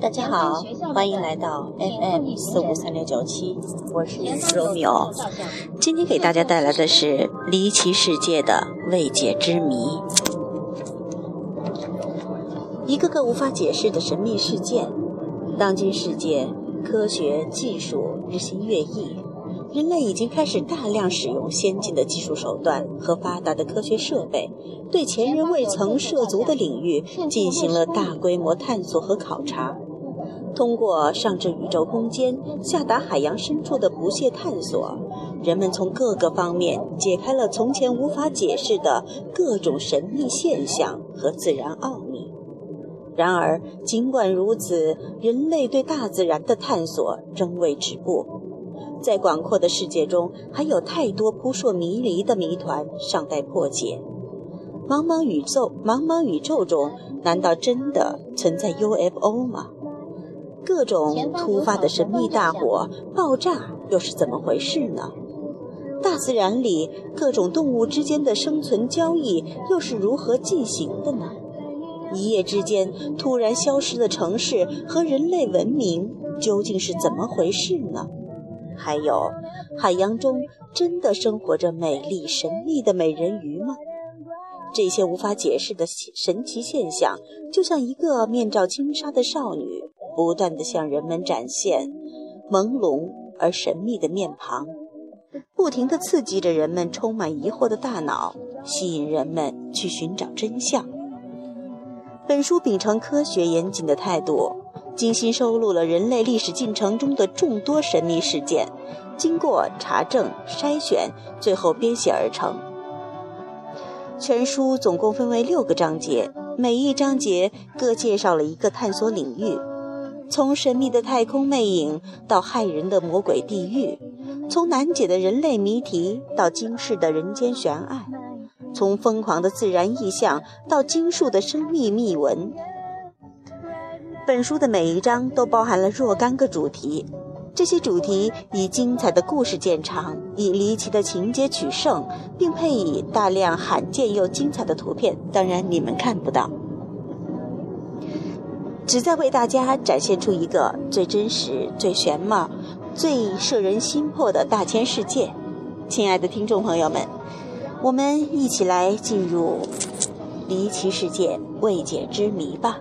大家好，欢迎来到 FM 四五三六九七，我是 Romeo。今天给大家带来的是离奇世界的未解之谜，一个个无法解释的神秘事件。当今世界科学技术日新月异。人类已经开始大量使用先进的技术手段和发达的科学设备，对前人未曾涉足的领域进行了大规模探索和考察。通过上至宇宙空间、下达海洋深处的不懈探索，人们从各个方面解开了从前无法解释的各种神秘现象和自然奥秘。然而，尽管如此，人类对大自然的探索仍未止步。在广阔的世界中，还有太多扑朔迷离的谜团尚待破解。茫茫宇宙，茫茫宇宙中，难道真的存在 UFO 吗？各种突发的神秘大火、爆炸又是怎么回事呢？大自然里各种动物之间的生存交易又是如何进行的呢？一夜之间突然消失的城市和人类文明究竟是怎么回事呢？还有，海洋中真的生活着美丽神秘的美人鱼吗？这些无法解释的神奇现象，就像一个面罩轻纱的少女，不断地向人们展现朦胧而神秘的面庞，不停地刺激着人们充满疑惑的大脑，吸引人们去寻找真相。本书秉承科学严谨的态度。精心收录了人类历史进程中的众多神秘事件，经过查证筛选，最后编写而成。全书总共分为六个章节，每一章节各介绍了一个探索领域，从神秘的太空魅影到骇人的魔鬼地狱，从难解的人类谜题到惊世的人间悬案，从疯狂的自然意象到惊悚的生命秘闻。本书的每一章都包含了若干个主题，这些主题以精彩的故事见长，以离奇的情节取胜，并配以大量罕见又精彩的图片。当然，你们看不到，旨在为大家展现出一个最真实、最玄妙、最摄人心魄的大千世界。亲爱的听众朋友们，我们一起来进入离奇世界未解之谜吧。